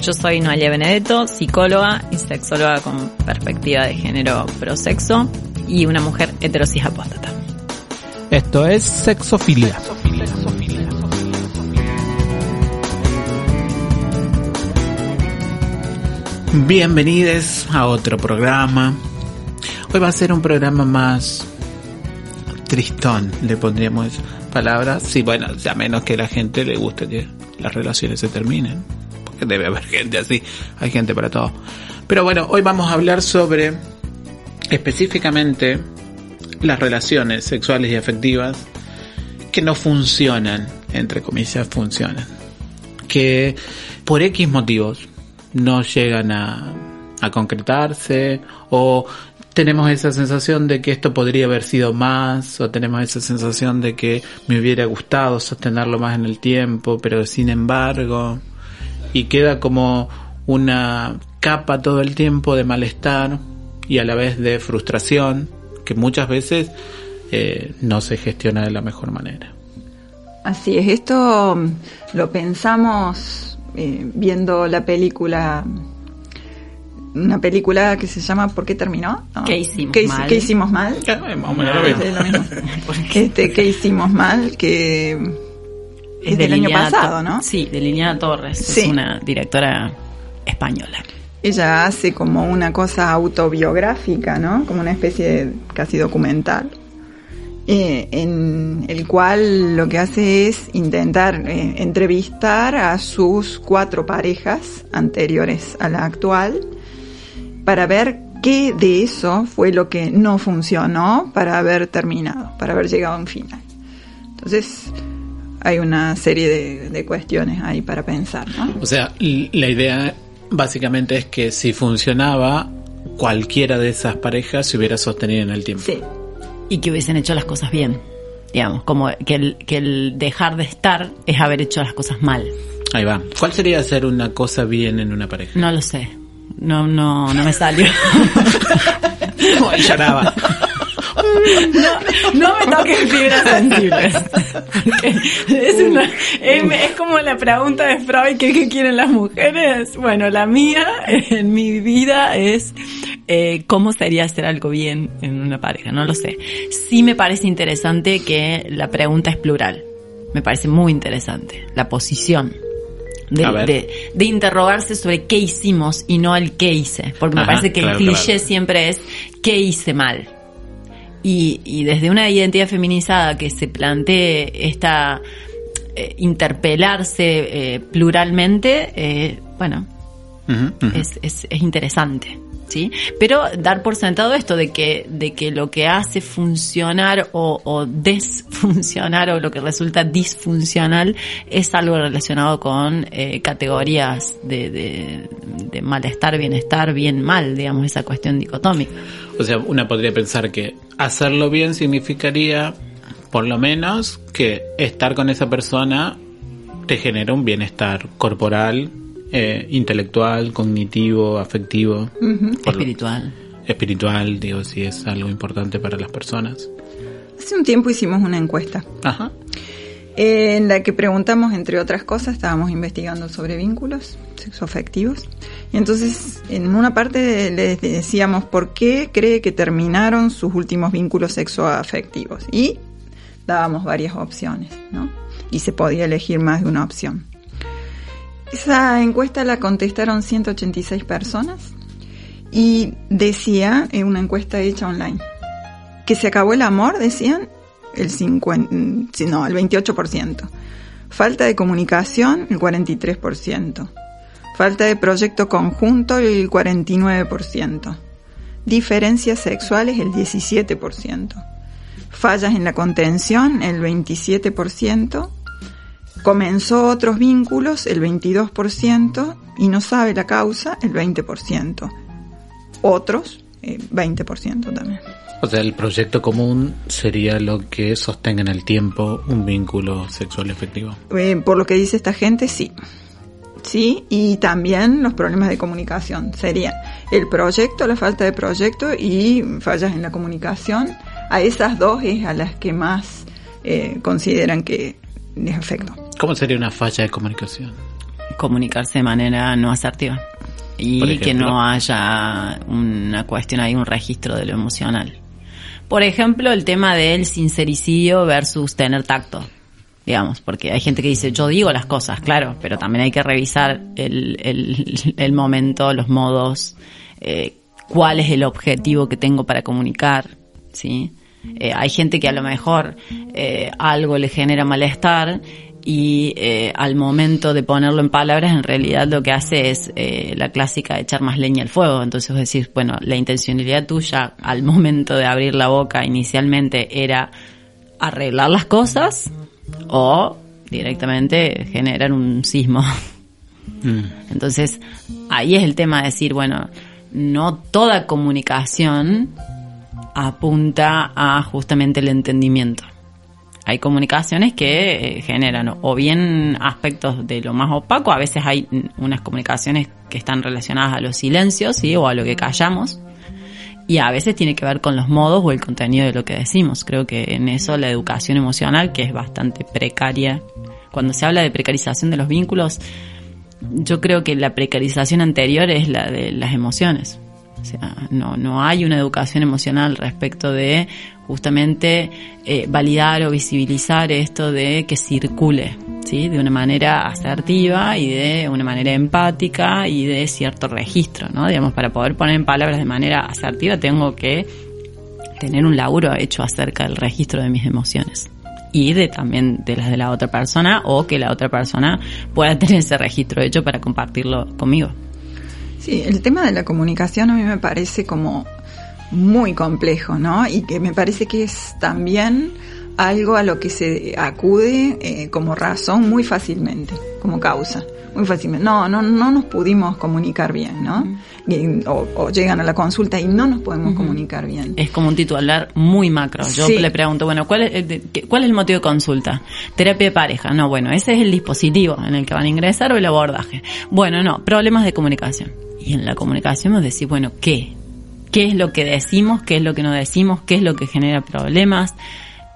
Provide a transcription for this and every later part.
Yo soy Noelia Benedetto, psicóloga y sexóloga con perspectiva de género prosexo y una mujer heterosis apóstata. Esto es Sexofilia. Bienvenidos a otro programa. Hoy va a ser un programa más tristón, le pondríamos palabras. Sí, bueno, a menos que a la gente le guste que las relaciones se terminen. Debe haber gente así, hay gente para todo. Pero bueno, hoy vamos a hablar sobre específicamente las relaciones sexuales y afectivas que no funcionan, entre comillas, funcionan. Que por X motivos no llegan a, a concretarse o tenemos esa sensación de que esto podría haber sido más o tenemos esa sensación de que me hubiera gustado sostenerlo más en el tiempo, pero sin embargo, y queda como una capa todo el tiempo de malestar y a la vez de frustración que muchas veces eh, no se gestiona de la mejor manera. Así es, esto lo pensamos eh, viendo la película una película que se llama ¿Por qué terminó? No. ¿Qué hicimos ¿Qué, mal? ¿Qué hicimos mal? lo mismo. Este, ¿Qué hicimos mal? Que es, de del año pasado, ¿no? Sí, de Liliana Torres, Sí. es una directora española. Ella hace como una cosa autobiográfica, ¿no? Como una especie de casi documental. eh, en el cual lo que hace es intentar eh, entrevistar a sus cuatro parejas anteriores a la actual para ver qué de eso fue lo que no funcionó para haber terminado, para haber llegado a un final. Entonces, hay una serie de, de cuestiones ahí para pensar, ¿no? O sea, la idea básicamente es que si funcionaba, cualquiera de esas parejas se hubiera sostenido en el tiempo. Sí. Y que hubiesen hecho las cosas bien. Digamos, como que el, que el dejar de estar es haber hecho las cosas mal. Ahí va. ¿Cuál sería hacer una cosa bien en una pareja? No lo sé. No, no, no me salió. Lloraba. No, no me toques fibras sensibles. Es, una, es, es como la pregunta de Freud que qué quieren las mujeres. Bueno, la mía en mi vida es eh, cómo sería hacer algo bien en una pareja. No lo sé. Sí me parece interesante que la pregunta es plural. Me parece muy interesante. La posición. De, interrogarse sobre qué hicimos y no el qué hice. Porque me Ajá, parece que claro, el cliché claro. siempre es qué hice mal. Y, y desde una identidad feminizada que se plantee esta eh, interpelarse eh, pluralmente, eh, bueno, es, es, es interesante. ¿Sí? Pero dar por sentado esto de que, de que lo que hace funcionar o, desfuncionar o lo que resulta disfuncional es algo relacionado con eh, categorías de, de, de malestar, bienestar, bien, mal, digamos, esa cuestión dicotómica. O sea, una podría pensar que hacerlo bien significaría, por lo menos, que estar con esa persona te genera un bienestar corporal, eh, intelectual, cognitivo, afectivo, lo- Espiritual. espiritual, digo, si es algo importante para las personas. Hace un tiempo hicimos una encuesta Ajá. en la que preguntamos, entre otras cosas, estábamos investigando sobre vínculos sexoafectivos. Y entonces, en una parte les decíamos por qué cree que terminaron sus últimos vínculos sexoafectivos. Y dábamos varias opciones, ¿no? Y se podía elegir más de una opción. Esa encuesta la contestaron 186 personas y decía, en una encuesta hecha online, que se acabó el amor, decían, el 50, sí, no, el 28%. Falta de comunicación, el 43%. Falta de proyecto conjunto, el 49%. Diferencias sexuales, el 17%. Fallas en la contención, el 27%. Comenzó otros vínculos, el 22%. Y no sabe la causa, el 20%. Otros, eh, 20% también. O sea, el proyecto común sería lo que sostenga en el tiempo un vínculo sexual efectivo. Eh, por lo que dice esta gente, sí. Sí, y también los problemas de comunicación. Serían el proyecto, la falta de proyecto y fallas en la comunicación. A esas dos es a las que más eh, consideran que les afecta. ¿Cómo sería una falla de comunicación? Comunicarse de manera no asertiva. Y que no haya una cuestión ahí, un registro de lo emocional. Por ejemplo, el tema del sincericidio versus tener tacto digamos, porque hay gente que dice, yo digo las cosas, claro, pero también hay que revisar el, el, el momento, los modos, eh, cuál es el objetivo que tengo para comunicar, ¿sí? Eh, hay gente que a lo mejor eh, algo le genera malestar y eh, al momento de ponerlo en palabras en realidad lo que hace es eh, la clásica de echar más leña al fuego. Entonces vos decís, bueno, la intencionalidad tuya al momento de abrir la boca inicialmente era arreglar las cosas o directamente generar un sismo. Mm. Entonces, ahí es el tema de decir, bueno, no toda comunicación apunta a justamente el entendimiento. Hay comunicaciones que eh, generan o bien aspectos de lo más opaco, a veces hay unas comunicaciones que están relacionadas a los silencios, ¿sí? o a lo que callamos, y a veces tiene que ver con los modos o el contenido de lo que decimos. Creo que en eso la educación emocional, que es bastante precaria, cuando se habla de precarización de los vínculos, yo creo que la precarización anterior es la de las emociones. O sea, no, no hay una educación emocional respecto de justamente eh, validar o visibilizar esto de que circule, ¿sí? De una manera asertiva y de una manera empática y de cierto registro, ¿no? Digamos, para poder poner en palabras de manera asertiva tengo que tener un laburo hecho acerca del registro de mis emociones y de también de las de la otra persona o que la otra persona pueda tener ese registro hecho para compartirlo conmigo. Sí, el tema de la comunicación a mí me parece como muy complejo, ¿no? Y que me parece que es también algo a lo que se acude eh, como razón muy fácilmente, como causa, muy fácilmente. No, no, no nos pudimos comunicar bien, ¿no? o, llegan a la consulta y no nos podemos comunicar bien. Es como un titular muy macro. Yo le pregunto, bueno, ¿cuál es, eh, ¿cuál es el motivo de consulta? Terapia de pareja. No, bueno, ese es el dispositivo en el que van a ingresar o el abordaje. Bueno, no, problemas de comunicación. Y en la comunicación nos decís, bueno, ¿qué? qué es lo que decimos, qué es lo que no decimos, qué es lo que genera problemas,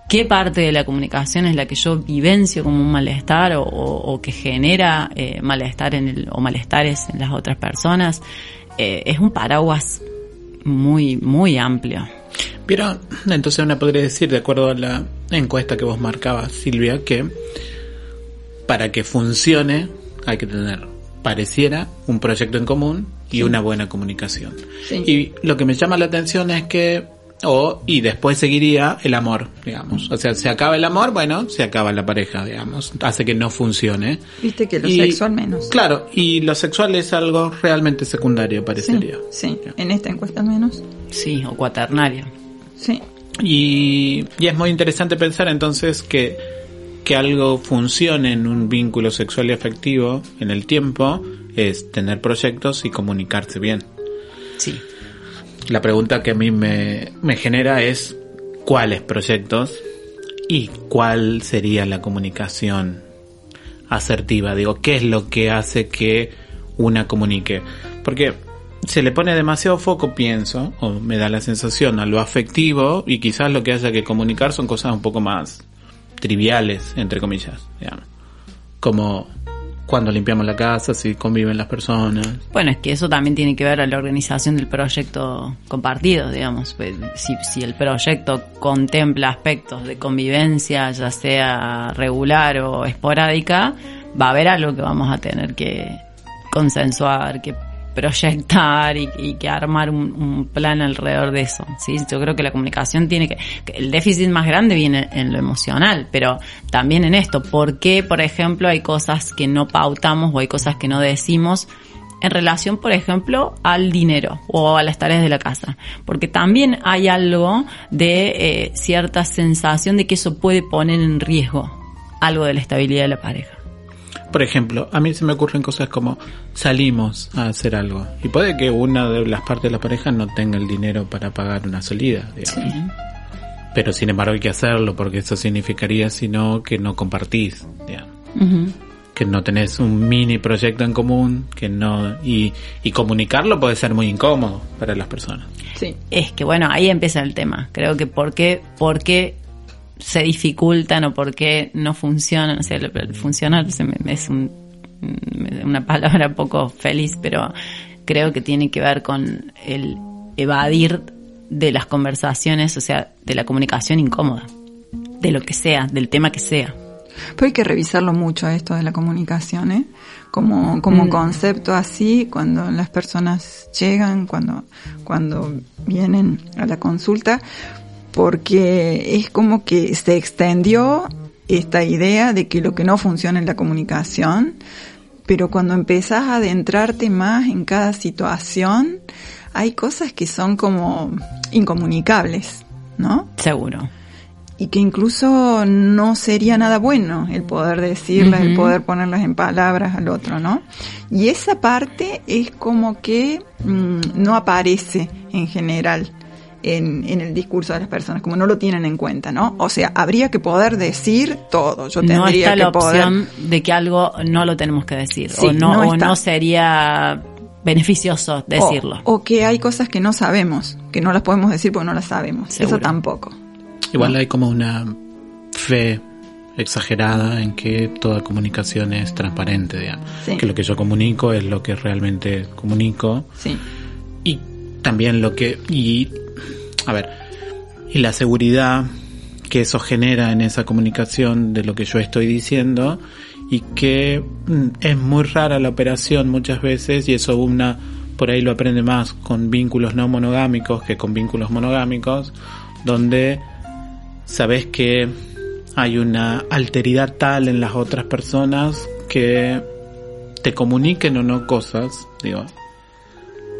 qué parte de la comunicación es la que yo vivencio como un malestar o, que genera eh, malestar en el, o malestares en las otras personas. Eh, es un paraguas muy, muy amplio. Pero entonces uno podría decir, de acuerdo a la encuesta que vos marcabas, Silvia, que para que funcione hay que tener, pareciera, un proyecto en común, y una buena comunicación. Y lo que me llama la atención es que o y después seguiría el amor, digamos. O sea, se acaba el amor, bueno, se acaba la pareja, digamos. Hace que no funcione. Viste que lo sexual menos. Claro, y lo sexual es algo realmente secundario, parecería. Sí, en esta encuesta menos. Sí, o cuaternario. Sí. Y, y es muy interesante pensar entonces que que algo funcione en un vínculo sexual y afectivo en el tiempo es tener proyectos y comunicarse bien. La pregunta que a mí me, me genera es cuáles proyectos y cuál sería la comunicación asertiva. Digo, ¿qué es lo que hace que una comunique? Porque se le pone demasiado foco, pienso, o me da la sensación, a lo afectivo y quizás lo que haya que comunicar son cosas un poco más triviales, entre comillas, digamos. Como cuando limpiamos la casa, si conviven las personas. Bueno, es que eso también tiene que ver a la organización del proyecto compartido, digamos. Pues, si, si el proyecto contempla aspectos de convivencia, ya sea regular o esporádica, va a haber algo que vamos a tener que consensuar, que proyectar y, que armar un, plan alrededor de eso. ¿sí? Yo creo que la comunicación tiene que, El déficit más grande viene en lo emocional, pero también en esto. ¿Por qué, por ejemplo, hay cosas que no pautamos o hay cosas que no decimos? en relación, por ejemplo, al dinero o a las tareas de la casa. Porque también hay algo de eh, cierta sensación de que eso puede poner en riesgo algo de la estabilidad de la pareja. Por ejemplo, a mí se me ocurren cosas como salimos a hacer algo y puede que una de las partes de la pareja no tenga el dinero para pagar una salida, digamos. Pero sin embargo hay que hacerlo porque eso significaría sino que no compartís, digamos. Que no tenés un mini proyecto en común, que no y, y comunicarlo puede ser muy incómodo para las personas. Sí. Es que bueno, ahí empieza el tema. Creo que por qué, por qué se dificultan o por qué no funcionan. O sea, funcionar se me- es un- mm, una palabra poco feliz, pero creo que tiene que ver con el evadir de las conversaciones, o sea, de la comunicación incómoda, de lo que sea, del tema que sea. Pero hay que revisarlo mucho esto de la comunicación, ¿eh? Como, como Mm. concepto así, cuando las personas llegan, cuando, cuando vienen a la consulta, porque es como que se extendió esta idea de que lo que no funciona es la comunicación, pero cuando empezás a adentrarte más en cada situación, hay cosas que son como incomunicables, ¿no? Seguro. y que incluso no sería nada bueno el poder decirlas, el poder ponerlas en palabras al otro, ¿no? Y esa parte es como que mm, no aparece en general en, en el discurso de las personas, como no lo tienen en cuenta, ¿no? O sea, habría que poder decir todo, yo no tendría está que la poder... opción de que algo no lo tenemos que decir Sí, o no, no o está. no sería beneficioso decirlo. O, o que hay cosas que no sabemos, que no las podemos decir porque no las sabemos. Seguro. Eso tampoco. Igual hay como una fe exagerada en que toda comunicación es transparente, digamos. Sí. Que lo que yo comunico es lo que realmente comunico. Sí. Y también lo que... Y, a ver, y la seguridad que eso genera en esa comunicación de lo que yo estoy diciendo y que mm, es muy rara la operación muchas veces y eso una por ahí lo aprende más con vínculos no monogámicos que con vínculos monogámicos donde sabes que hay una alteridad tal en las otras personas que te comuniquen o no cosas, digo,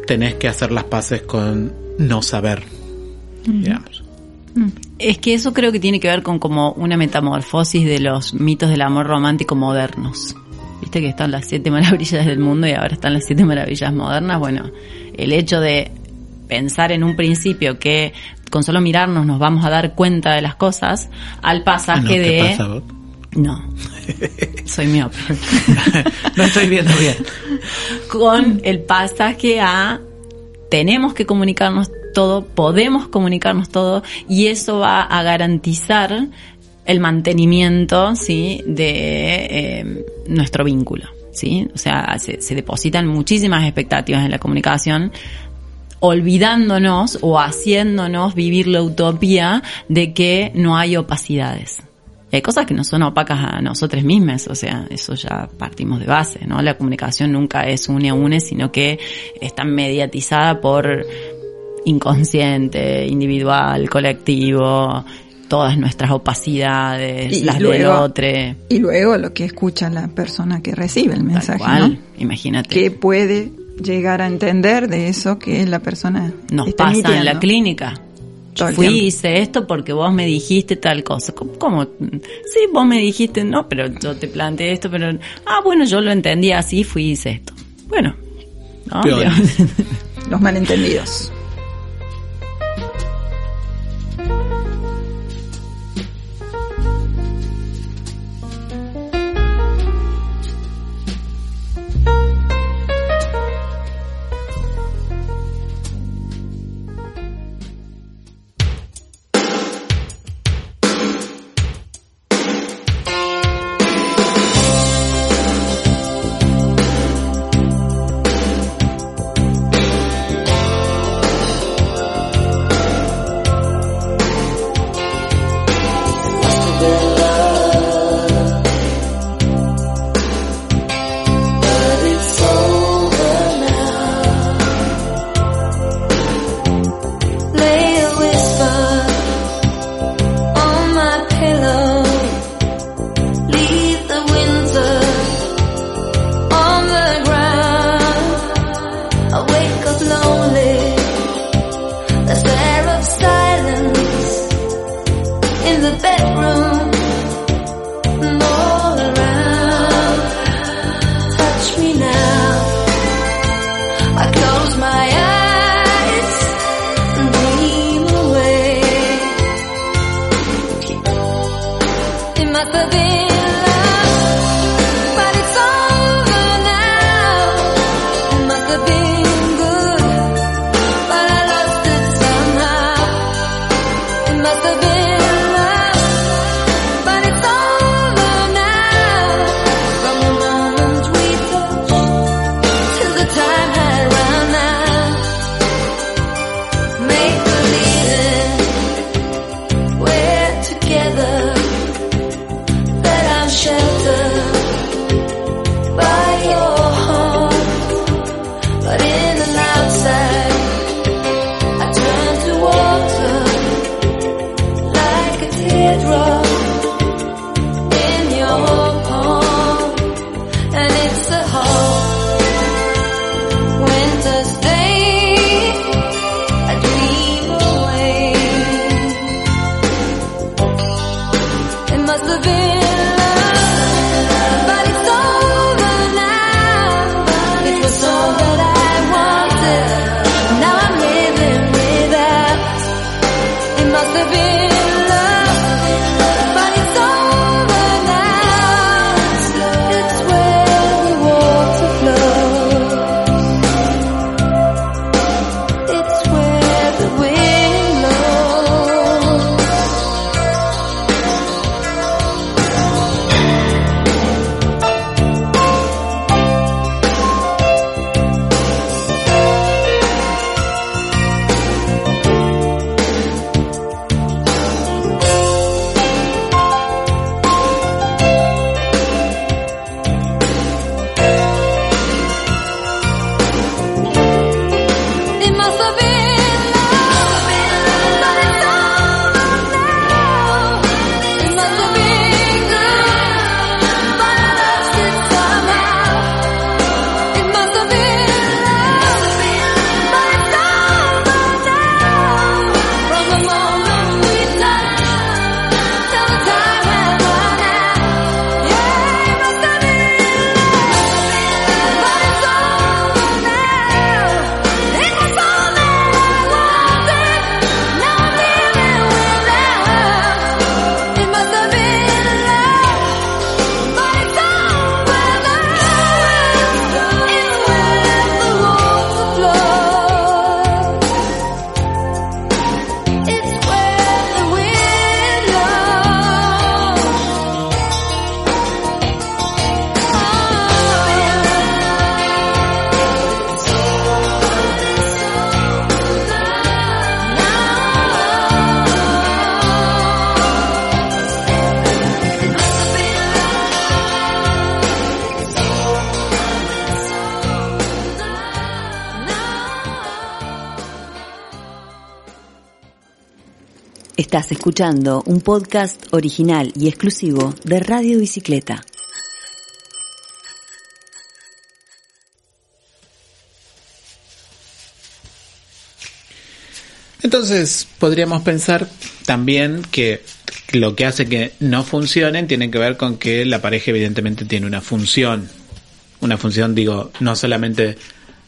tenés que hacer las paces con no saber, digamos. Es que eso creo que tiene que ver con como una metamorfosis de los mitos del amor romántico modernos. Viste que están las siete maravillas del mundo y ahora están las siete maravillas modernas. Bueno, el hecho de pensar en un principio que con solo mirarnos nos vamos a dar cuenta de las cosas, al Ah, no, pasaje ¿qué de... pasa, vos? No, soy miope. no estoy viendo bien. con el pasaje a tenemos que comunicarnos todo, podemos comunicarnos todo y eso va a garantizar el mantenimiento, sí, de eh, nuestro vínculo, sí. O sea, se, depositan muchísimas expectativas en la comunicación olvidándonos o haciéndonos vivir la utopía de que no hay opacidades. Hay cosas que no son opacas a nosotros mismos, o sea, eso ya partimos de base, ¿no? La comunicación nunca es une a une, sino que está mediatizada por inconsciente, individual, colectivo, todas nuestras opacidades, Y las del luego- otro. Y luego lo que escucha la persona que recibe el mensaje, cual, ¿no? imagínate. que puede llegar a entender de eso que la persona nos está pasa en la clínica. El Fui tiempo. hice esto porque vos me dijiste tal cosa. ¿Cómo, cómo? Sí, vos me dijiste, no, pero yo te planteé esto, pero... Ah, bueno, yo lo entendí así, fui y hice esto. Bueno. ¿no? Los malentendidos. Estás escuchando un podcast original y exclusivo de Radio Bicicleta. Entonces, podríamos pensar también que lo que hace que no funcionen tiene que ver con que la pareja evidentemente tiene una función. Una función, digo, no solamente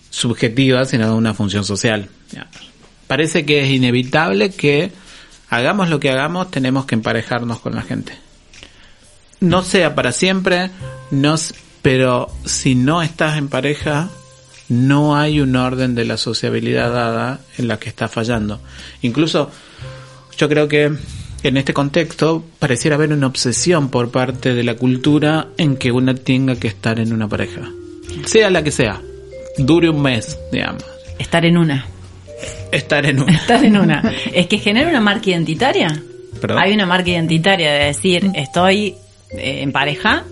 subjetiva, sino una función social. Parece que es inevitable que hagamos lo que hagamos, tenemos que emparejarnos con la gente. No sea para siempre, no, pero si no estás en pareja, no hay un orden de la sociabilidad dada en la que está fallando. Incluso yo creo que en este contexto pareciera haber una obsesión por parte de la cultura en que una tenga que estar en una pareja. Sea la que sea. Dure un mes, digamos. Estar en una. Estar en una. Estar en una. Es que genera una marca identitaria. Hay una marca identitaria de decir, estoy eh, en pareja,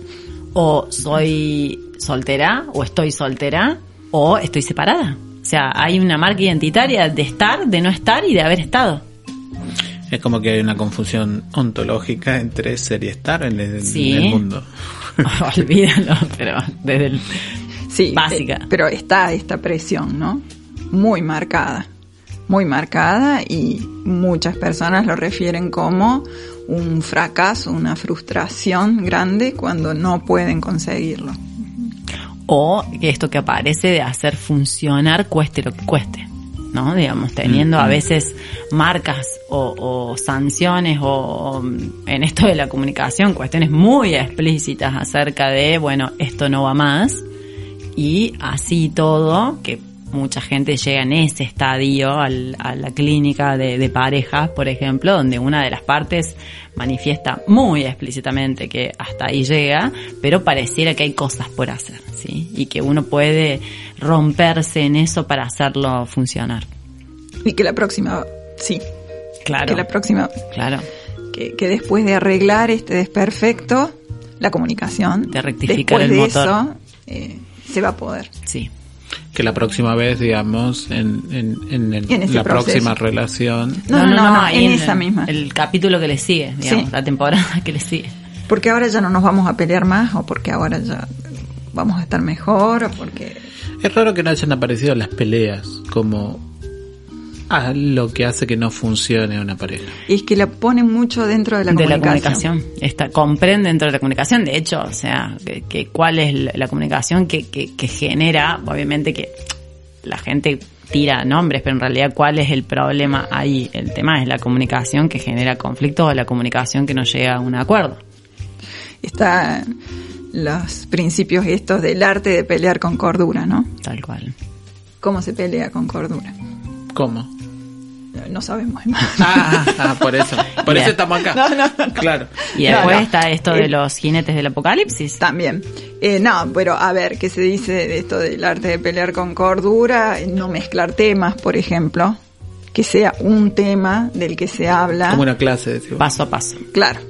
o soy soltera, o estoy soltera, o estoy separada. O sea, hay una marca identitaria de estar, de no estar y de haber estado. Es como que hay una confusión ontológica entre ser y estar en el, mundo. Olvídalo, pero desde el sí, básica. Eh, pero está esta presión, ¿no? Muy marcada, muy marcada y muchas personas lo refieren como un fracaso, una frustración grande cuando no pueden conseguirlo. O esto que aparece de hacer funcionar cueste lo que cueste. ¿no? Digamos, teniendo a veces marcas o, sanciones o, en esto de la comunicación cuestiones muy explícitas acerca de, bueno, esto no va más y así todo, que mucha gente llega en ese estadio a la clínica de, de parejas, por ejemplo, donde una de las partes manifiesta muy explícitamente que hasta ahí llega, pero pareciera que hay cosas por hacer, ¿sí? Y que uno puede romperse en eso para hacerlo funcionar. Y que la próxima, sí. Claro. Que la próxima. Claro. Que, que después de arreglar este desperfecto, la comunicación. De rectificar el motor. eso, eh, se va a poder. Sí que la próxima vez, digamos, en, en, en, la próxima relación. No, no, no, en, esa misma. El capítulo que le sigue, digamos, la temporada que le sigue. Porque ahora ya no nos vamos a pelear más, o porque ahora ya vamos a estar mejor, o porque... Es raro que no hayan aparecido las peleas como a lo que hace que no funcione una pareja. Y es que la ponen mucho dentro de la de comunicación. la comunicación. Está, comprende dentro de la comunicación. De hecho, o sea, que, cuál es la, comunicación que, que, genera, obviamente que la gente tira nombres, pero en realidad cuál es el problema ahí. El tema es la comunicación que genera conflictos o la comunicación que no llega a un acuerdo. Está los principios estos del arte de pelear con cordura, ¿no? Tal cual. ¿Cómo se pelea con cordura? ¿Cómo? No sabemos. Ah, ah, por eso. Por eso estamos acá. No, no, Claro. Y después está esto de los jinetes del apocalipsis. También. Eh, no, pero a ver, ¿qué se dice de esto del arte de pelear con cordura? No mezclar temas, por ejemplo. Que sea un tema del que se habla. Como una clase, decimos. Paso a paso. Claro.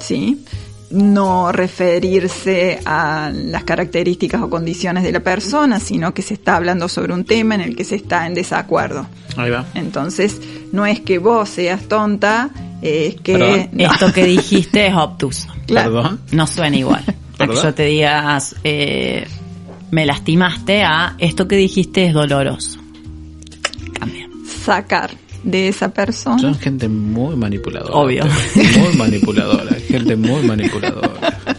Sí no referirse a las características o condiciones de la persona, sino que se está hablando sobre un tema en el que se está en desacuerdo. Ahí va. Entonces, no es que vos seas tonta, es que... Esto que dijiste es obtuso. Perdón. No suena igual. A que yo te diga, eh, me lastimaste, a esto que dijiste es doloroso. Cambia. Sacar de esa persona. Son gente muy manipuladora. Obvio. Muy manipuladora, gente muy manipuladora.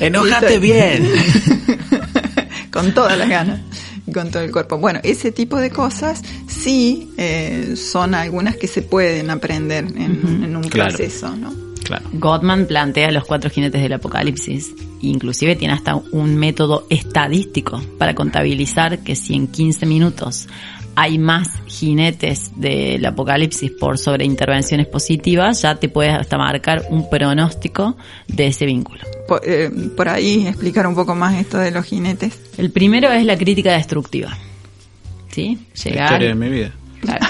Enójate bien. con todas las ganas y con todo el cuerpo. Bueno, ese tipo de cosas sí eh, son algunas que se pueden aprender en, un proceso, ¿no? Claro. Gottman plantea los cuatro jinetes del apocalipsis. Inclusive tiene hasta un método estadístico para contabilizar que si en 15 minutos hay más jinetes del apocalipsis por sobreintervenciones positivas, ya te puedes hasta marcar un pronóstico de ese vínculo. Eh, por, ahí explicar un poco más esto de los jinetes. El primero es la crítica destructiva. ¿Sí? Llegar, la historia de mi vida. Claro.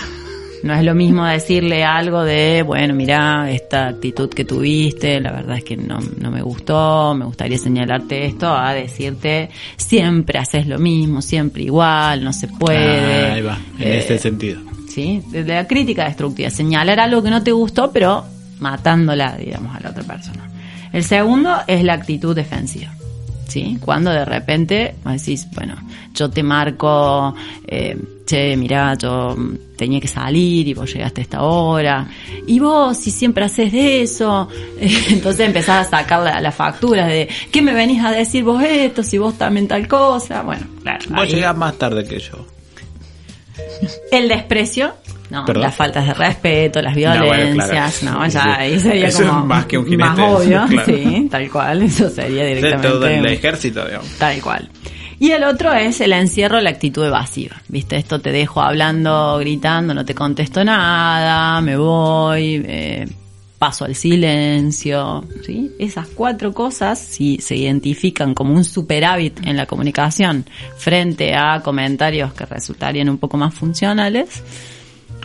No es lo mismo decirle algo de, bueno, mira, esta actitud que tuviste, la verdad es que no, no me gustó, me gustaría señalarte esto, a decirte, siempre haces lo mismo, siempre igual, no se puede. Ah, ahí va, en eh, sentido. ¿sí? De la crítica destructiva, señalar algo que no te gustó, pero matándola, digamos, a la otra persona. El segundo es la actitud defensiva. ¿Sí? Cuando de repente decís, bueno, yo te marco, eh, che, mirá, yo tenía que salir y vos llegaste a esta hora, y vos si siempre haces de eso, entonces empezás a sacar las la facturas de, ¿qué me venís a decir vos esto, si vos también tal cosa? Bueno, claro. Vos llegás más tarde que yo. El desprecio, no, ¿Perdón? las faltas de respeto, las No, bueno, violencias, claro. no, ya ahí sería Eso como es más que un jinete, más obvio, claro. sí, tal cual, eso sería directamente todo el ejército, digamos. Tal cual. Y el otro es el encierro, la actitud evasiva. ¿Viste? Esto te dejo hablando, gritando, no te contesto nada, me voy, eh, paso al silencio. ¿sí? Esas cuatro cosas, si se identifican como un superávit en la comunicación frente a comentarios que resultarían un poco más funcionales,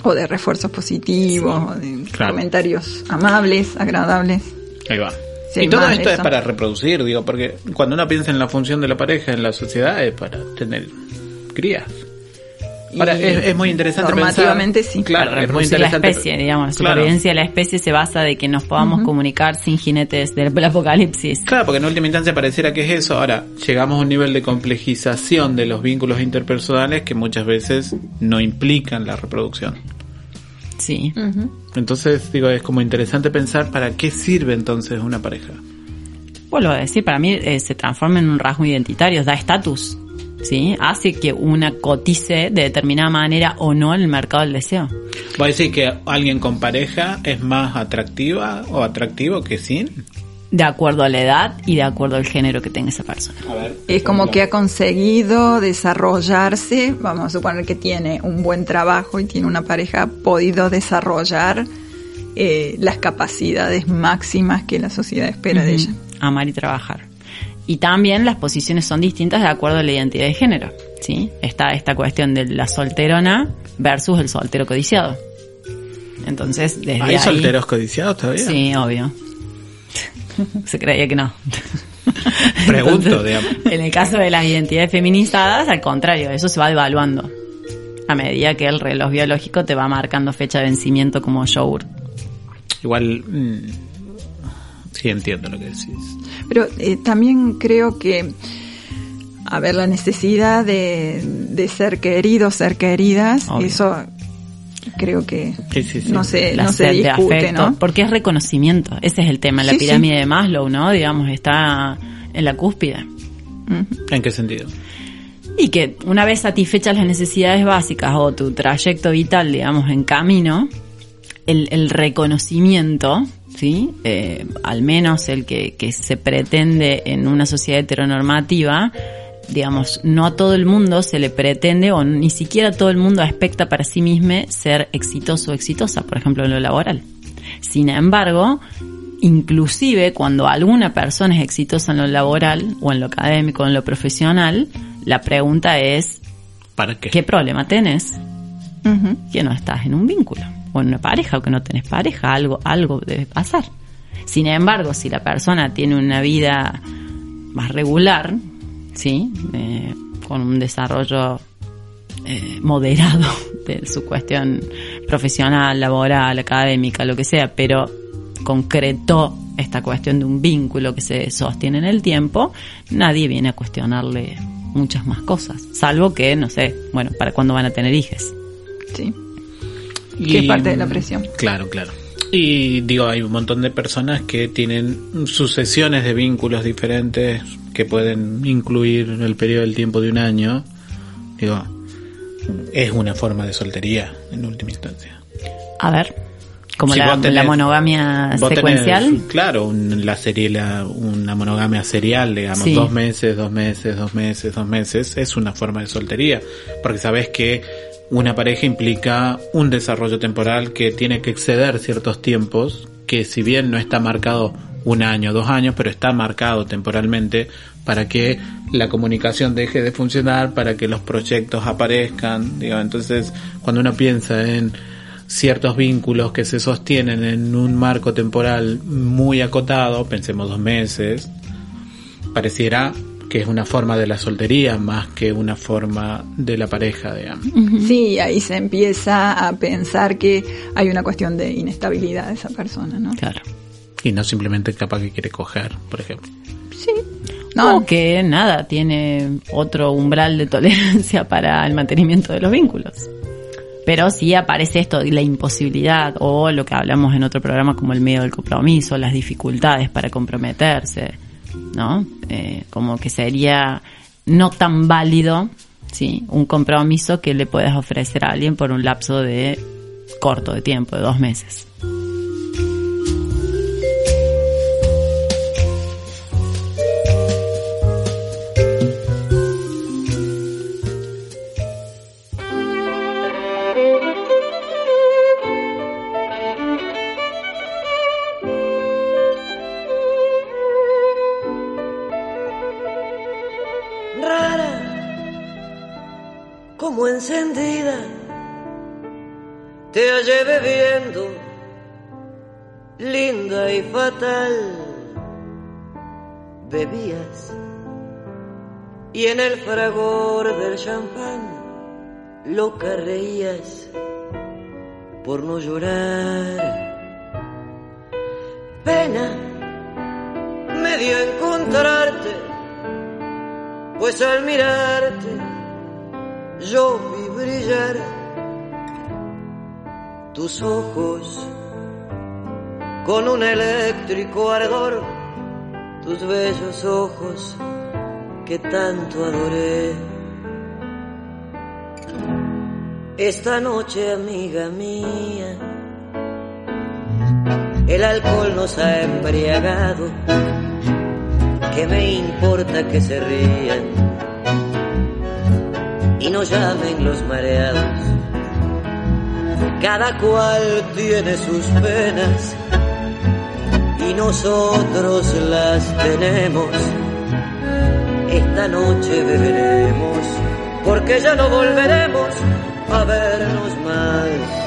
O de refuerzos positivos, o de Claro. comentarios amables, agradables. Ahí va. Y todo esto es para reproducir, digo, porque cuando uno piensa en la función de la pareja en la sociedad es para tener crías. Ahora, es, es muy interesante normativamente pensar- sí. Claro, para es muy la especie, digamos, la Claro. supervivencia de la especie se basa de que nos podamos comunicar sin jinetes del apocalipsis. Claro, porque en última instancia pareciera que es eso. Ahora, llegamos a un nivel de complejización de los vínculos interpersonales que muchas veces no implican la reproducción. Sí. Entonces, digo, es como interesante pensar para qué sirve entonces una pareja. Vuelvo a decir, para mí eh, se transforma en un rasgo identitario, da estatus, ¿sí? Hace que una cotice de determinada manera o no en el mercado del deseo. ¿Va a decir que alguien con pareja es más atractiva o atractivo que sin? De acuerdo a la edad y de acuerdo al género que tenga esa persona. A ver. Es como que ha conseguido desarrollarse, vamos a suponer que tiene un buen trabajo y tiene una pareja, ha podido desarrollar eh, las capacidades máximas que la sociedad espera de ella. Amar y trabajar. Y también las posiciones son distintas de acuerdo a la identidad de género, ¿sí? Está esta cuestión de la solterona versus el soltero codiciado. Entonces, desde ¿Hay ahí... solteros codiciados todavía? Sí, obvio. Se creía que no. Pregunto, digamos. En el caso de las identidades feminizadas, al contrario, eso se va devaluando. A medida que el reloj biológico te va marcando fecha de vencimiento como yogur. Igual, mm, sí entiendo lo que decís. Pero eh, también creo que, a ver, la necesidad de, de ser queridos, ser queridas, Obvio. eso creo que Sí, sí, sí. no se, La no se discute, afecto, ¿no? Porque es reconocimiento. Ese es el tema. La Sí, sí. pirámide de Maslow, ¿no? Digamos, está en la cúspide. ¿En qué sentido? Y que una vez satisfechas las necesidades básicas o tu trayecto vital, digamos, en camino, el, el reconocimiento, ¿sí? Eh, al menos el que, que se pretende en una sociedad heteronormativa, digamos, no a todo el mundo se le pretende o ni siquiera todo el mundo expecta para sí mismo ser exitoso o exitosa, por ejemplo, en lo laboral. Sin embargo, inclusive cuando alguna persona es exitosa en lo laboral o en lo académico o en lo profesional, la pregunta es, ¿Para qué? ¿qué problema tenés? Que no estás en un vínculo una pareja o que no tenés pareja, algo, algo debe pasar. Sin embargo, si la persona tiene una vida más regular, ¿sí? Eh, con un desarrollo eh, moderado de su cuestión profesional, laboral, académica, lo que sea, pero concretó esta cuestión de un vínculo que se sostiene en el tiempo, nadie viene a cuestionarle muchas más cosas, salvo que, no sé, bueno, para cuándo van a tener hijos. Sí. Que es parte de la presión. Claro, claro. Y digo, hay un montón de personas que tienen sucesiones de vínculos diferentes que pueden incluir el periodo del tiempo de un año. Digo, es una forma de soltería en última instancia. A ver, como Si la, tenés- la monogamia secuencial. tenés, claro, un- la serie, la- una monogamia serial, digamos, Sí. dos meses, dos meses, dos meses, dos meses, es una forma de soltería, porque sabes que una pareja implica un desarrollo temporal que tiene que exceder ciertos tiempos, que si bien no está marcado un año, dos años, pero está marcado temporalmente para que la comunicación deje de funcionar, para que los proyectos aparezcan, digo, entonces cuando uno piensa en ciertos vínculos que se sostienen en un marco temporal muy acotado, pensemos dos meses, pareciera que es una forma de la soltería más que una forma de la pareja, digamos. Sí, ahí se empieza a pensar que hay una cuestión de inestabilidad de esa persona, ¿no? Claro. Y no simplemente capaz que quiere coger, por ejemplo. Sí. No, que nada, tiene otro umbral de tolerancia para el mantenimiento de los vínculos. Pero sí aparece esto, la imposibilidad o lo que hablamos en otro programa como el miedo del compromiso, las dificultades para comprometerse, ¿no? Eh, como que sería no tan válido, ¿sí? Un compromiso que le puedes ofrecer a alguien por un lapso de corto de tiempo, de dos meses. Como encendida, te hallé bebiendo, linda y fatal. Bebías y en el fragor del champán loca reías por no llorar. Pena me dio encontrarte, pues al mirarte yo vi brillar tus ojos con un eléctrico ardor, tus bellos ojos que tanto adoré. Esta noche, amiga mía, el alcohol nos ha embriagado. ¿Qué me importa que se rían? Y no llamen los mareados. Cada cual tiene sus penas y nosotros las tenemos. Esta noche beberemos porque ya no volveremos a vernos más.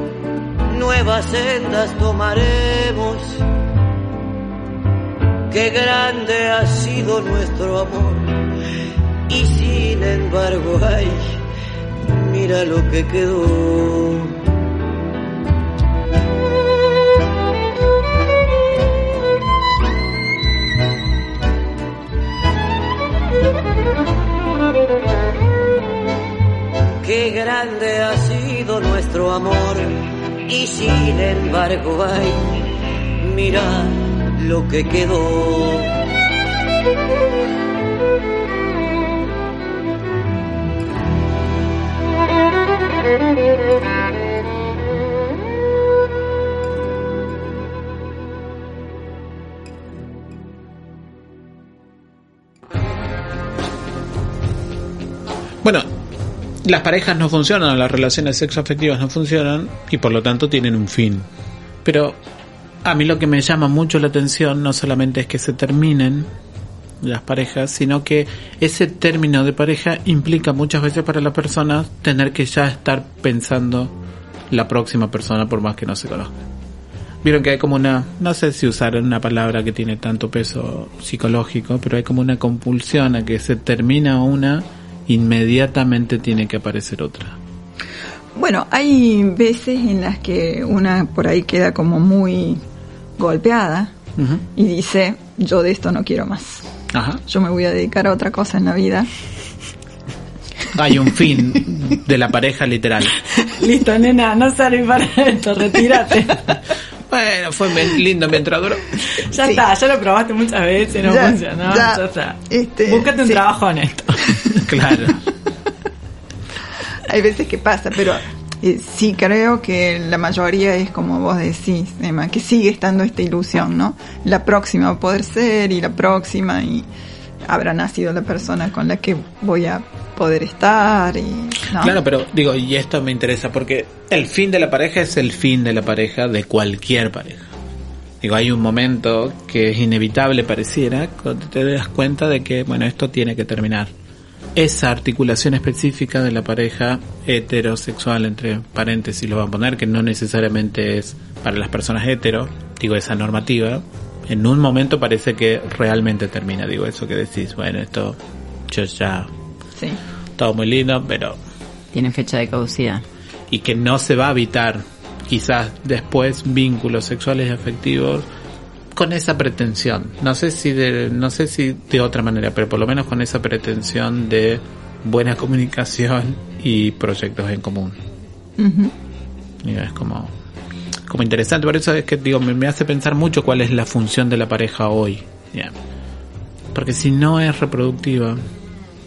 nuevas sendas tomaremos. Qué grande ha sido nuestro amor. Y sin embargo, ay, mira lo que quedó. Qué grande ha sido nuestro amor y sin embargo ay, mira lo que quedó. Bueno, las parejas no funcionan, las relaciones sexoafectivas no funcionan y por lo tanto tienen un fin. Pero a mí lo que me llama mucho la atención no solamente es que se terminen las parejas, sino que ese término de pareja implica muchas veces para la persona tener que ya estar pensando la próxima persona por más que no se conozca. Vieron que hay como una, no sé si usar una palabra que tiene tanto peso psicológico, pero hay como una compulsión a que se termina una inmediatamente tiene que aparecer otra. Bueno, hay veces en las que una por ahí queda como muy golpeada y dice, yo de esto no quiero más. Yo me voy a dedicar a otra cosa en la vida. Hay un fin de la pareja literal. Listo, nena, no sirve para esto, retírate. Bueno, fue lindo mientras duró. Ya está, ya lo probaste muchas veces, no funcionó, ya, está. Este, Búscate un trabajo honesto. claro. hay veces que pasa, pero eh, sí creo que la mayoría es como vos decís, Emma, que sigue estando esta ilusión, ¿no? La próxima va a poder ser y la próxima y habrá nacido la persona con la que voy a poder estar y. Claro, pero digo, y esto me interesa porque el fin de la pareja es el fin de la pareja de cualquier pareja. Digo, hay un momento que es inevitable pareciera cuando te das cuenta de que, bueno, esto tiene que terminar. Esa articulación específica de la pareja heterosexual, entre paréntesis lo van a poner, que no necesariamente es para las personas hetero, digo, esa normativa, en un momento parece que realmente termina, digo, eso que decís, bueno, esto yo ya, Sí. todo muy lindo, pero Tiene fecha de caducidad. y que no se va a evitar quizás después vínculos sexuales y afectivos con esa pretensión. No sé si de, no sé si de otra manera, pero por lo menos con esa pretensión de buena comunicación y proyectos en común. Y es como, como interesante. Por eso es que digo, me, me hace pensar mucho cuál es la función de la pareja hoy. Ya. Porque si no es reproductiva,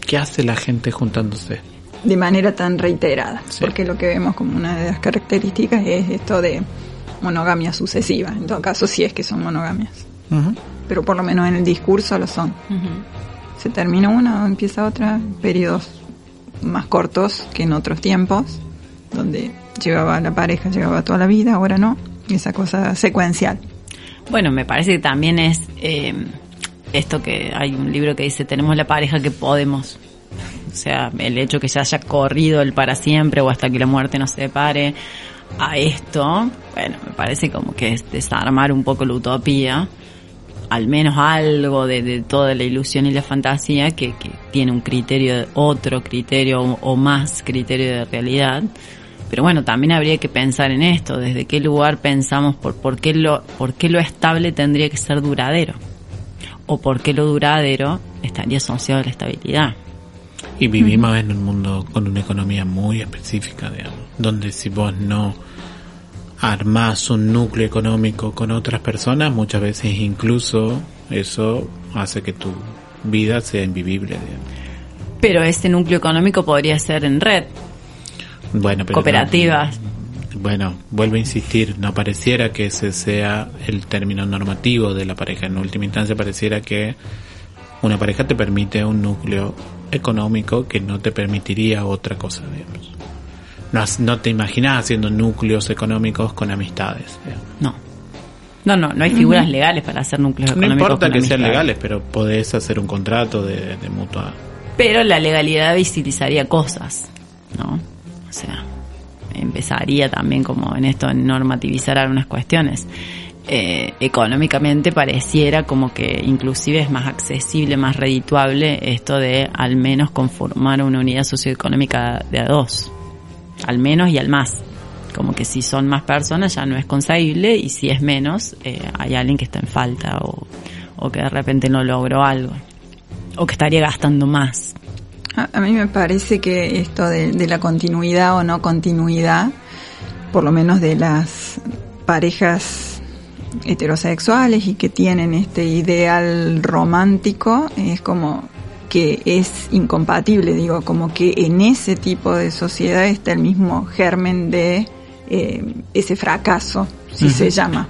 ¿qué hace la gente juntándose? de manera tan reiterada, Sí. porque lo que vemos como una de las características es esto de monogamia sucesiva, en todo caso si es que son monogamias, pero por lo menos en el discurso lo son. Se termina una, empieza otra, periodos más cortos que en otros tiempos, donde llevaba la pareja, llevaba toda la vida, ahora no, esa cosa secuencial. Bueno, me parece que también es eh, esto que hay un libro que dice, tenemos la pareja que podemos. O sea, el hecho que se haya corrido el para siempre o hasta que la muerte nos separe a esto, bueno, me parece como que es desarmar un poco la utopía, al menos algo de, toda la ilusión y la fantasía que, que tiene un criterio, otro criterio o más criterio de realidad. Pero bueno, también habría que pensar en esto, desde qué lugar pensamos por, por, qué lo, por qué lo estable tendría que ser duradero, o por qué lo duradero estaría asociado a la estabilidad. Y vivimos en un mundo con una economía muy específica, digamos, donde si vos no armás un núcleo económico con otras personas, muchas veces incluso eso hace que tu vida sea invivible. digamos. Pero ese núcleo económico podría ser en red, Bueno, pero cooperativas. no- bueno, vuelvo a insistir, no pareciera que ese sea el término normativo de la pareja. En última instancia pareciera que una pareja te permite un núcleo económico que no te permitiría otra cosa, digamos. No, has- no te imaginas haciendo núcleos económicos con amistades. digamos. No. No, no, no hay figuras legales para hacer núcleos No económicos. importa con que sean legales, pero podés hacer un contrato de, de mutua. Pero la legalidad visibilizaría cosas, ¿no? O sea, empezaría también como en esto, en normativizar algunas cuestiones. Eh, económicamente pareciera como que inclusive es más accesible, más redituable esto de al menos conformar una unidad socioeconómica de a dos. Al menos y al más. Como que si son más personas ya no es concebible y si es menos eh, hay alguien que está en falta o, o que de repente no logró algo. O que estaría gastando más. A, a mí me parece que esto de, de la continuidad o no continuidad, por lo menos de las parejas heterosexuales y que tienen este ideal romántico, es como que es incompatible, digo, como que en ese tipo de sociedad está el mismo germen de eh, ese fracaso, si se llama,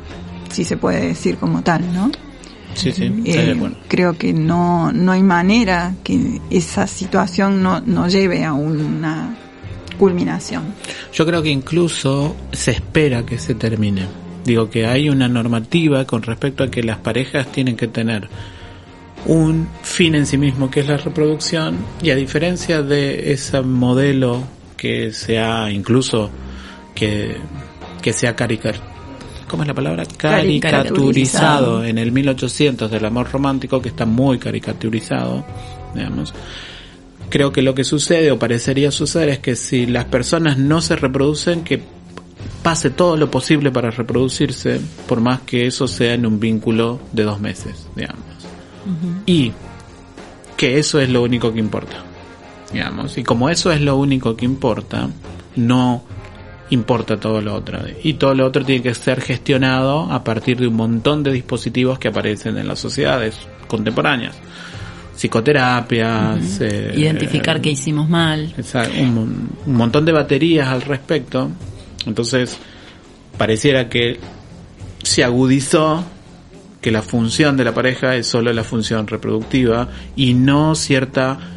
si se puede decir como tal, ¿no? Sí, sí, Eh, creo que no, no hay manera que esa situación no, no lleve a una culminación. Yo creo que incluso se espera que se termine. Digo que hay una normativa con respecto a que las parejas tienen que tener un fin en sí mismo que es la reproducción y a diferencia de ese modelo que se ha incluso que, que se ha caricar ¿cómo es la palabra? caricaturizado Caricaturizado. en el 1800 del amor romántico que está muy caricaturizado digamos creo que lo que sucede o parecería suceder es que si las personas no se reproducen, que pase todo lo posible para reproducirse, por más que eso sea en un vínculo de dos meses, digamos. Y que eso es lo único que importa, digamos. Y como eso es lo único que importa, no importa todo lo otro. Y todo lo otro tiene que ser gestionado a partir de un montón de dispositivos que aparecen en las sociedades contemporáneas psicoterapias. eh, Identificar qué hicimos mal. Un, un montón de baterías al respecto. Entonces, pareciera que se agudizó que la función de la pareja es solo la función reproductiva y no cierta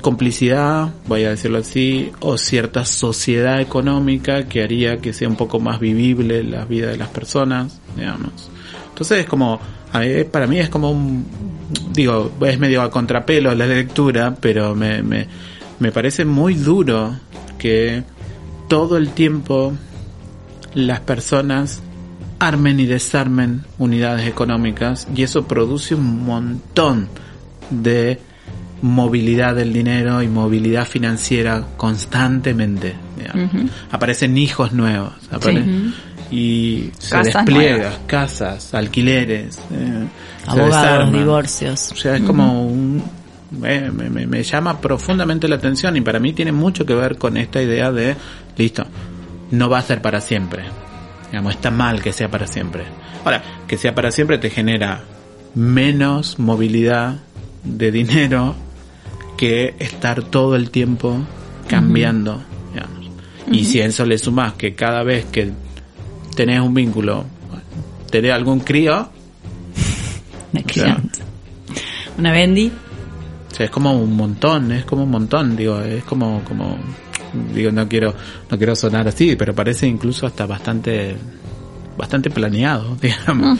complicidad, voy a decirlo así, o cierta sociedad económica que haría que sea un poco más vivible la vida de las personas, digamos. Entonces es como, para mí es como un, digo, es medio a contrapelo la lectura, pero me, me, me parece muy duro que todo el tiempo las personas armen y desarmen unidades económicas y eso produce un montón de movilidad del dinero y movilidad financiera constantemente. Aparecen hijos nuevos apare- y se Casas despliega nuevas. casas, alquileres, eh, Abogados, divorcios. O sea, es como un... Me, me- me- me llama profundamente la atención y para mí tiene mucho que ver con esta idea de, listo, no va a ser para siempre. Digamos, está mal que sea para siempre. Ahora, que sea para siempre te genera menos movilidad de dinero que estar todo el tiempo cambiando. digamos. Y si a eso le sumas que cada vez que tenés un vínculo, tenés algún crío, Una crianza. Una Bendy. O sea, es como un montón, es como un montón, digo, es como, como, digo, no quiero, no quiero sonar así, pero parece incluso hasta bastante, bastante planeado, digamos.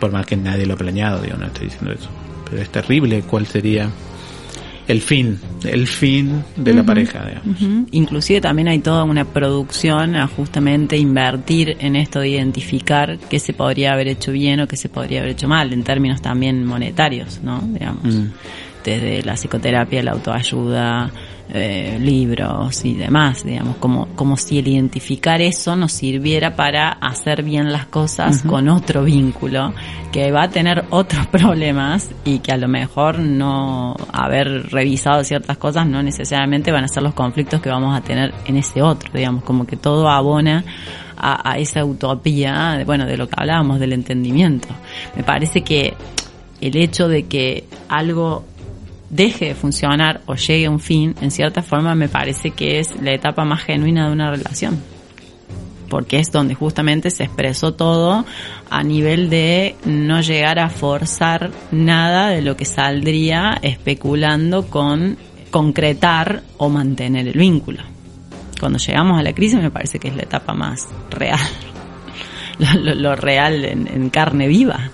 Por más que nadie lo ha planeado, digo, no estoy diciendo eso. Pero es terrible cuál sería el fin, el fin de la pareja, digamos. Ujú. Inclusive también hay toda una producción a justamente invertir en esto de identificar qué se podría haber hecho bien o qué se podría haber hecho mal, en términos también monetarios, ¿no? Digamos, Mm. desde la psicoterapia, la autoayuda, eh, libros y demás, digamos, como, como si el identificar eso nos sirviera para hacer bien las cosas con otro vínculo que va a tener otros problemas y que a lo mejor no haber revisado ciertas cosas no necesariamente van a ser los conflictos que vamos a tener en ese otro, digamos, como que todo abona a, a esa utopía, de, bueno, de lo que hablábamos, del entendimiento. Me parece que el hecho de que algo deje de funcionar o llegue a un fin, en cierta forma me parece que es la etapa más genuina de una relación. Porque es donde justamente se expresó todo a nivel de no llegar a forzar nada de lo que saldría especulando con concretar o mantener el vínculo. Cuando llegamos a la crisis me parece que es la etapa más real. Lo, real en- en carne viva.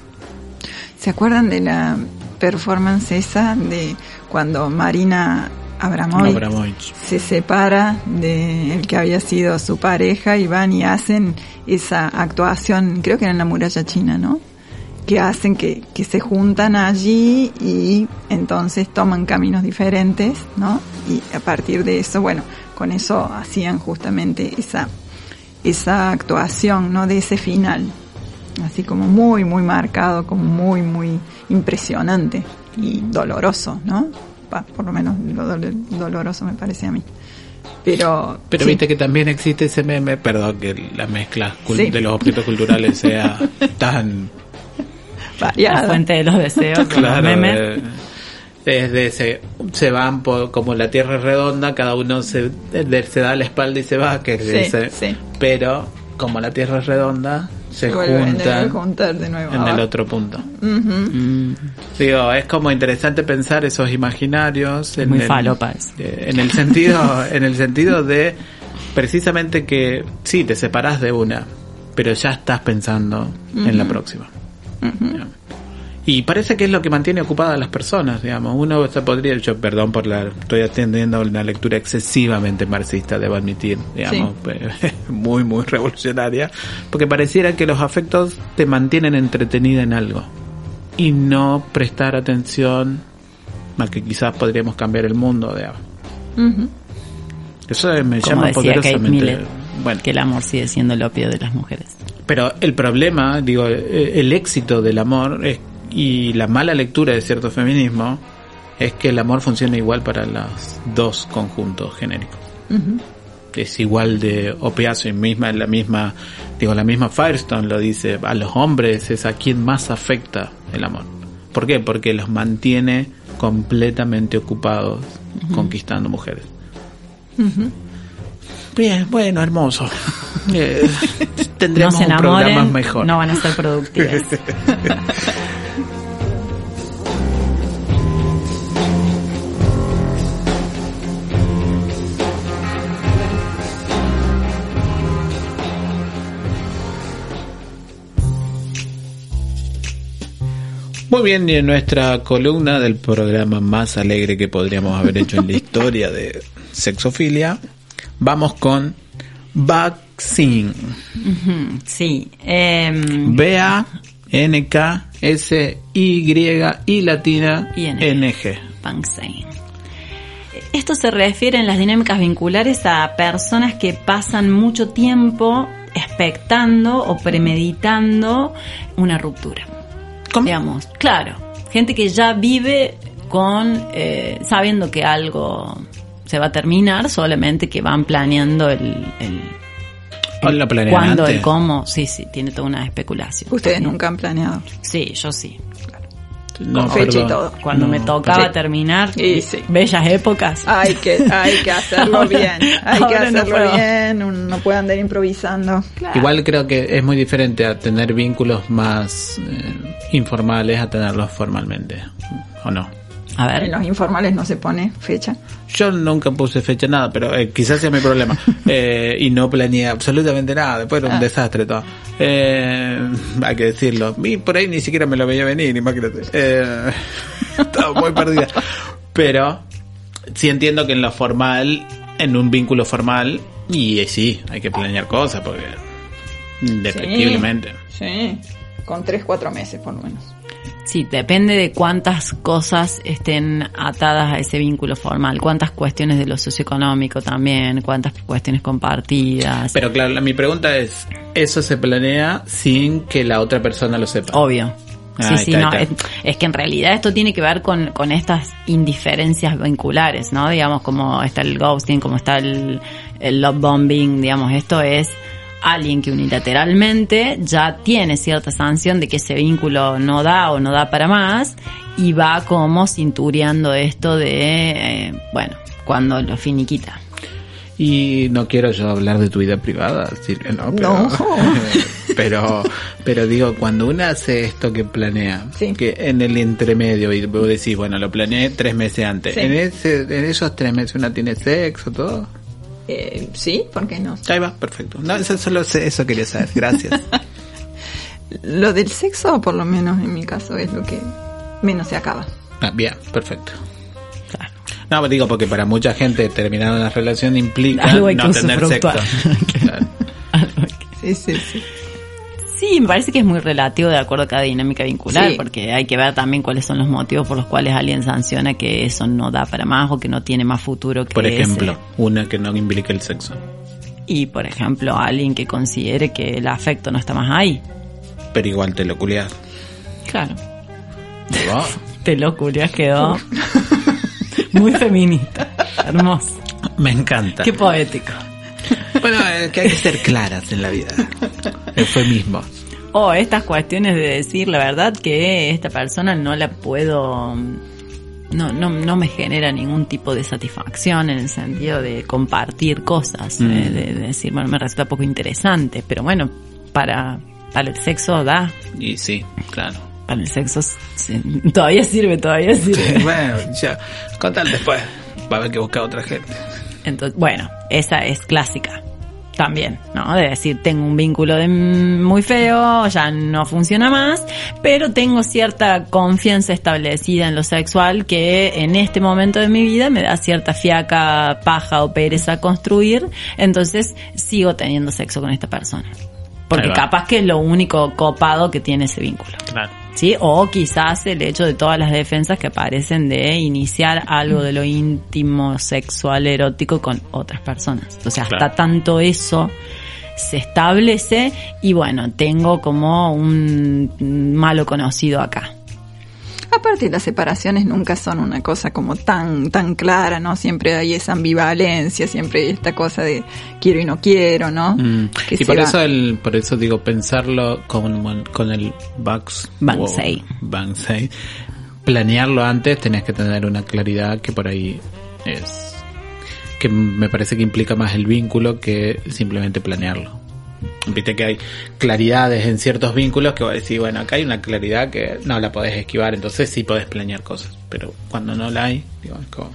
¿Se acuerdan de la performance esa de cuando Marina Abramovich, Abramovich. se separa de el que había sido su pareja y van y hacen esa actuación, creo que era en la muralla china, ¿no? Que hacen que, que se juntan allí y entonces toman caminos diferentes, ¿no? Y a partir de eso, bueno, con eso hacían justamente esa, esa actuación, ¿no? De ese final así como muy, muy marcado, como muy, muy impresionante y doloroso, ¿no? Pa- por lo menos lo dol- doloroso me parece a mí. Pero, Pero sí, viste que también existe ese meme, perdón que la mezcla cul- Sí. de los objetos culturales sea tan La variada. fuente de los deseos, los claro. memes. eh, Desde se, se van por, como la tierra es redonda, cada uno se, de- se da la espalda y se va, que es Sí, ese- sí. pero como la tierra es redonda, se Vuelven juntan juntar de nuevo. en el abajo. otro punto. Mm, Digo, es como interesante pensar esos imaginarios en Muy el, eh, en el sentido en el sentido de precisamente que sí te separás de una, pero ya estás pensando en la próxima. Y parece que es lo que mantiene ocupadas a las personas, digamos. Uno se podría, yo perdón por la, estoy atendiendo una lectura excesivamente marxista, debo admitir, digamos, muy, muy revolucionaria, porque pareciera que los afectos te mantienen entretenida en algo y no prestar atención a que quizás podríamos cambiar el mundo, digamos. Ujú. Eso me Como llama decía poderosamente. Miller, Bueno, que el amor sigue siendo el opio de las mujeres. pero el problema, digo, eh, el éxito del amor es, y la mala lectura de cierto feminismo es que el amor funciona igual para los dos conjuntos genéricos. Ujú. Es igual de opiazo y misma, la misma, digo, la misma Firestone lo dice, a los hombres es a quien más afecta el amor. ¿Por qué? Porque los mantiene completamente ocupados conquistando mujeres. Bien, bueno, hermoso. Eh, tendremos no se un programa enamoren, mejor. no van a ser productivas. Muy bien, y en nuestra columna del programa más alegre que podríamos haber hecho en la historia de sexofilia, vamos con Vaccine. Sí. em, B-A-N-K-S-Y y latina I-N-G. N-G. Panksein. Esto se refiere en las dinámicas vinculares a personas que pasan mucho tiempo expectando o premeditando una ruptura. ¿Cómo? Digamos, claro, gente que ya vive con eh, sabiendo que algo se va a terminar, solamente que van planeando el, el, ¿O lo planean cuándo, el cómo. Sí, sí, tiene toda una especulación. Ustedes nunca han planeado. Sí, yo sí. No, con fecha y todo. Cuando No, me tocaba sí. terminar, Y sí. bellas épocas. Hay que, hay que hacerlo Ahora- bien. Hay que no hacerlo puedo. bien. Uno no puede andar improvisando. Igual creo que es muy diferente a tener vínculos más eh, informales a tenerlos formalmente. ¿O no? A En ver, los informales no se pone fecha. Yo nunca puse fecha nada, pero eh, quizás sea mi problema. Eh, y no planeé absolutamente nada. Después era un Ah. desastre todo. Eh, hay que decirlo. Y por ahí ni siquiera me lo veía venir, imagínate. Eh, estaba muy perdida. Pero sí entiendo que en lo formal, en un vínculo formal, y eh, sí, hay que planear cosas porque indefectiblemente. Sí. Con tres, cuatro meses por lo menos. Sí, depende de cuántas cosas estén atadas a ese vínculo formal, cuántas cuestiones de lo socioeconómico también, cuántas cuestiones compartidas. Pero claro, la- mi pregunta es, ¿eso se planea sin que la otra persona lo sepa? Obvio. Sí, Ah, sí, está, no, está. es, es que en realidad esto tiene que ver con, con estas indiferencias vinculares, ¿no? Digamos, como está el ghosting, como está el, el love bombing, digamos, esto es alguien que unilateralmente ya tiene cierta sanción de que ese vínculo no da o no da para más y va como cintureando esto de, eh, bueno, cuando lo finiquita. Y no quiero yo hablar de tu vida privada, Silvia, no, pero, No. pero, pero digo, cuando uno hace esto que planea, Sí. que en el entremedio, y vos decís, bueno, lo planeé tres meses antes, Sí. en ese, en esos tres meses una tiene sexo, todo. Eh, sí, ¿por qué no? Ahí va, perfecto. No, eso, solo sé- eso quería saber, gracias. Lo del sexo, por lo menos en mi caso, es lo que menos se acaba. Ah, bien, perfecto. Claro. No, digo porque para mucha gente terminar una relación implica Algo hay que no tener sexo. Claro. Sí, sí, sí. Sí, me parece que es muy relativo de acuerdo a cada dinámica vincular, Sí. porque hay que ver también cuáles son los motivos por los cuales alguien sanciona que eso no da para más o que no tiene más futuro que Por ejemplo, ese. una que no implica el sexo. Y por ejemplo, alguien que considere que el afecto no está más ahí. Pero igual te lo culiás. Claro. Te lo culias quedó muy feminista. Hermoso. Me encanta. Qué poético. Bueno, es que hay que ser claras en la vida. Eufemismo. O estas cuestiones de decir la verdad que esta persona no la puedo no, no, no me genera ningún tipo de satisfacción en el sentido de compartir cosas, Mm. eh, de, de decir, bueno, me resulta poco interesante, pero bueno, para, para el sexo da, Y sí, claro. para el sexo sí, todavía sirve, todavía sirve. Bueno, ya, contar después. Va a haber que buscar otra gente. Entonces, bueno, esa es clásica también, ¿no? De decir, tengo un vínculo de muy feo, ya no funciona más, pero tengo cierta confianza establecida en lo sexual que en este momento de mi vida me da cierta fiaca, paja o pereza construir, entonces sigo teniendo sexo con esta persona. Porque capaz que es lo único copado que tiene ese vínculo. Claro. ¿Sí? O quizás el hecho de todas las defensas que aparecen de iniciar algo de lo íntimo, sexual, erótico con otras personas. Entonces, hasta Claro. tanto eso se establece y bueno, tengo como un malo conocido acá. Aparte las separaciones nunca son una cosa como tan tan clara, ¿no? Siempre hay esa ambivalencia, siempre hay esta cosa de quiero y no quiero, ¿no? Mm. Que Y por va- eso, el, por eso digo, pensarlo con, con el Bugs. Bansei. o Bansei. Planearlo antes, tenés que tener una claridad que por ahí es. que me parece que implica más el vínculo que simplemente planearlo. Viste que hay claridades en ciertos vínculos que vos decís, bueno, acá hay una claridad que no la podés esquivar, entonces sí podés planear cosas. Pero cuando no la hay, digo, es como.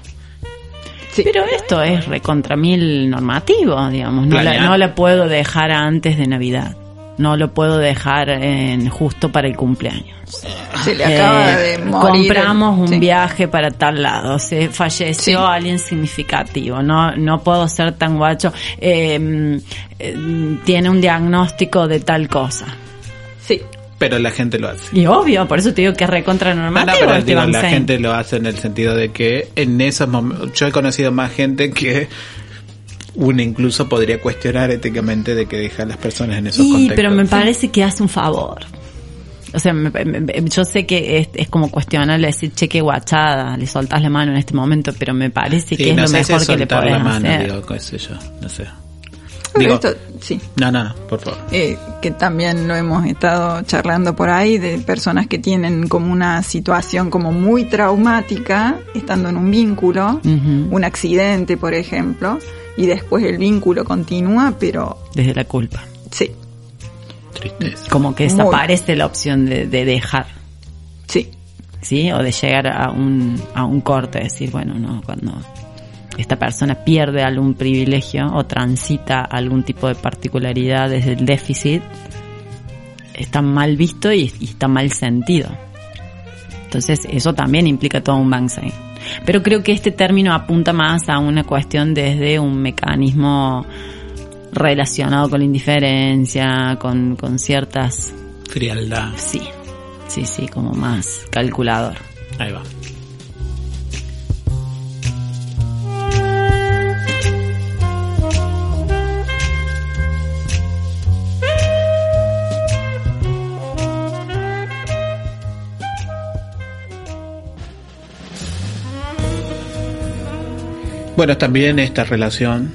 Sí. Pero esto es recontra mil normativo, digamos. No la, no la puedo dejar antes de Navidad. No lo puedo dejar en, justo para el cumpleaños. se le acaba Eh, de morir. compramos un sí. viaje para tal lado, se falleció Sí. alguien significativo, no no puedo ser tan guacho, eh, eh, tiene un diagnóstico de tal cosa. Sí. Pero la gente lo hace. Y obvio, por eso te digo que es recontra No, no, pero digo, la gente lo hace en el sentido de que en esos momentos, yo he conocido más gente que uno incluso podría cuestionar éticamente de que deja a las personas en esos Sí, contextos. pero me parece que hace un favor. O sea, me- me- yo sé que es, es como cuestionable decir, che, qué guachada, le soltás la mano en este momento, pero me parece Sí, que es lo si mejor que le podés la mano, hacer. digo, qué sé yo, no sé. Pero Digo, esto, sí. no, no, no, por favor. eh, que también lo hemos estado charlando por ahí, de personas que tienen como una situación como muy traumática, estando en un vínculo, un accidente, por ejemplo, y después el vínculo continúa, pero Desde la culpa. sí, Tristeza. Como que Muy. desaparece la opción de, de dejar, sí, ¿sí? O de llegar a un, a un corte, decir, bueno, no, cuando esta persona pierde algún privilegio o transita algún tipo de particularidad desde el déficit, está mal visto y, y está mal sentido. Entonces eso también implica todo un Bankside. Pero creo que este término apunta más a una cuestión desde un mecanismo relacionado con la indiferencia, con, con ciertas... Frialdad. Sí, sí, sí, como más calculador. Ahí va. Bueno, también esta relación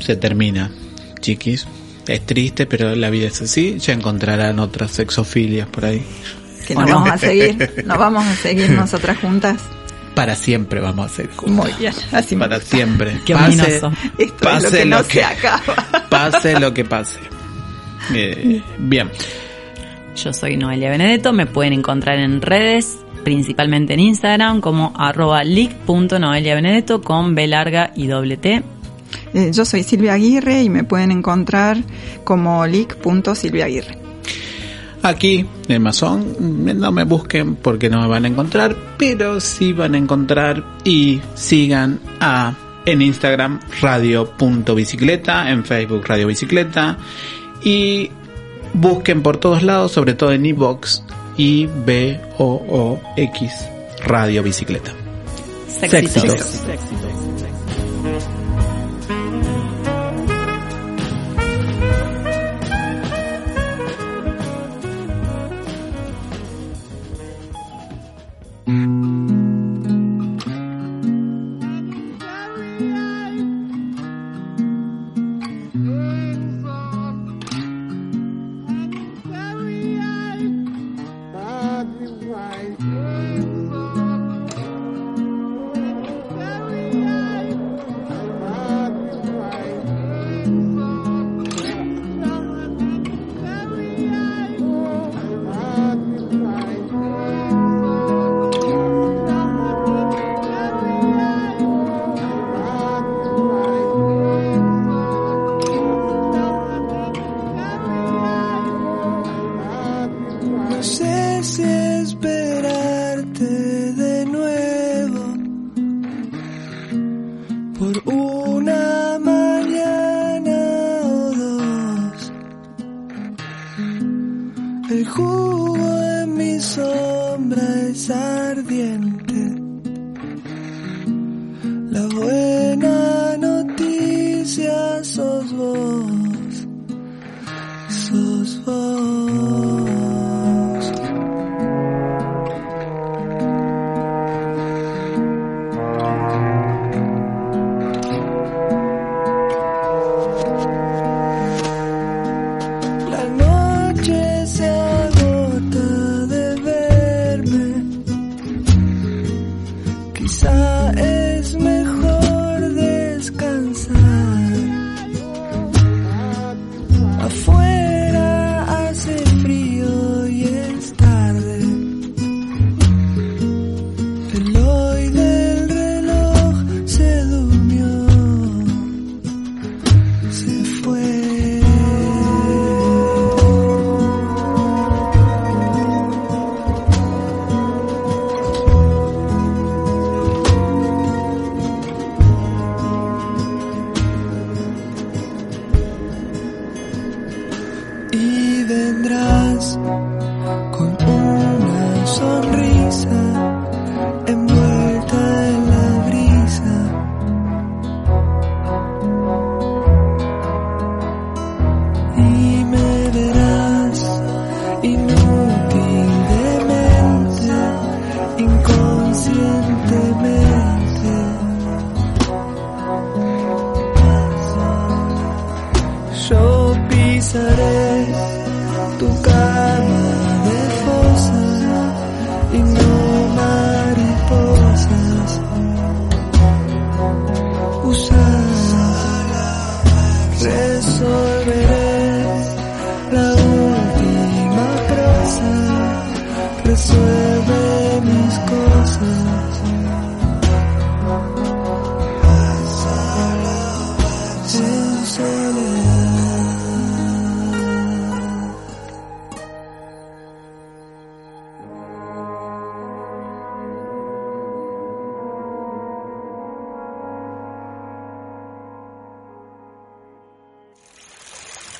se termina, chiquis. Es triste, pero la vida es así. Ya encontrarán otras sexofilias por ahí. que ¿O nos no? vamos a seguir, nos vamos a seguir nosotras juntas. Para siempre vamos a ser juntos. Muy bien, así Para siempre. Qué pase, ominoso. Esto es lo pase que no lo se que, acaba. pase lo que pase. Eh, bien. Yo soy Noelia Benedetto, me pueden encontrar en redes, principalmente en Instagram como arroba leak.noeliabenedetto con B larga y doble T. Eh, yo soy Silvia Aguirre y me pueden encontrar como lic.silviaaguirre. Aquí en Amazon no me busquen porque no me van a encontrar, pero sí van a encontrar y sigan a en Instagram radio.bicicleta, en Facebook Radio Bicicleta y busquen por todos lados, sobre todo en iBox B O O X Radio Bicicleta. Sexitos.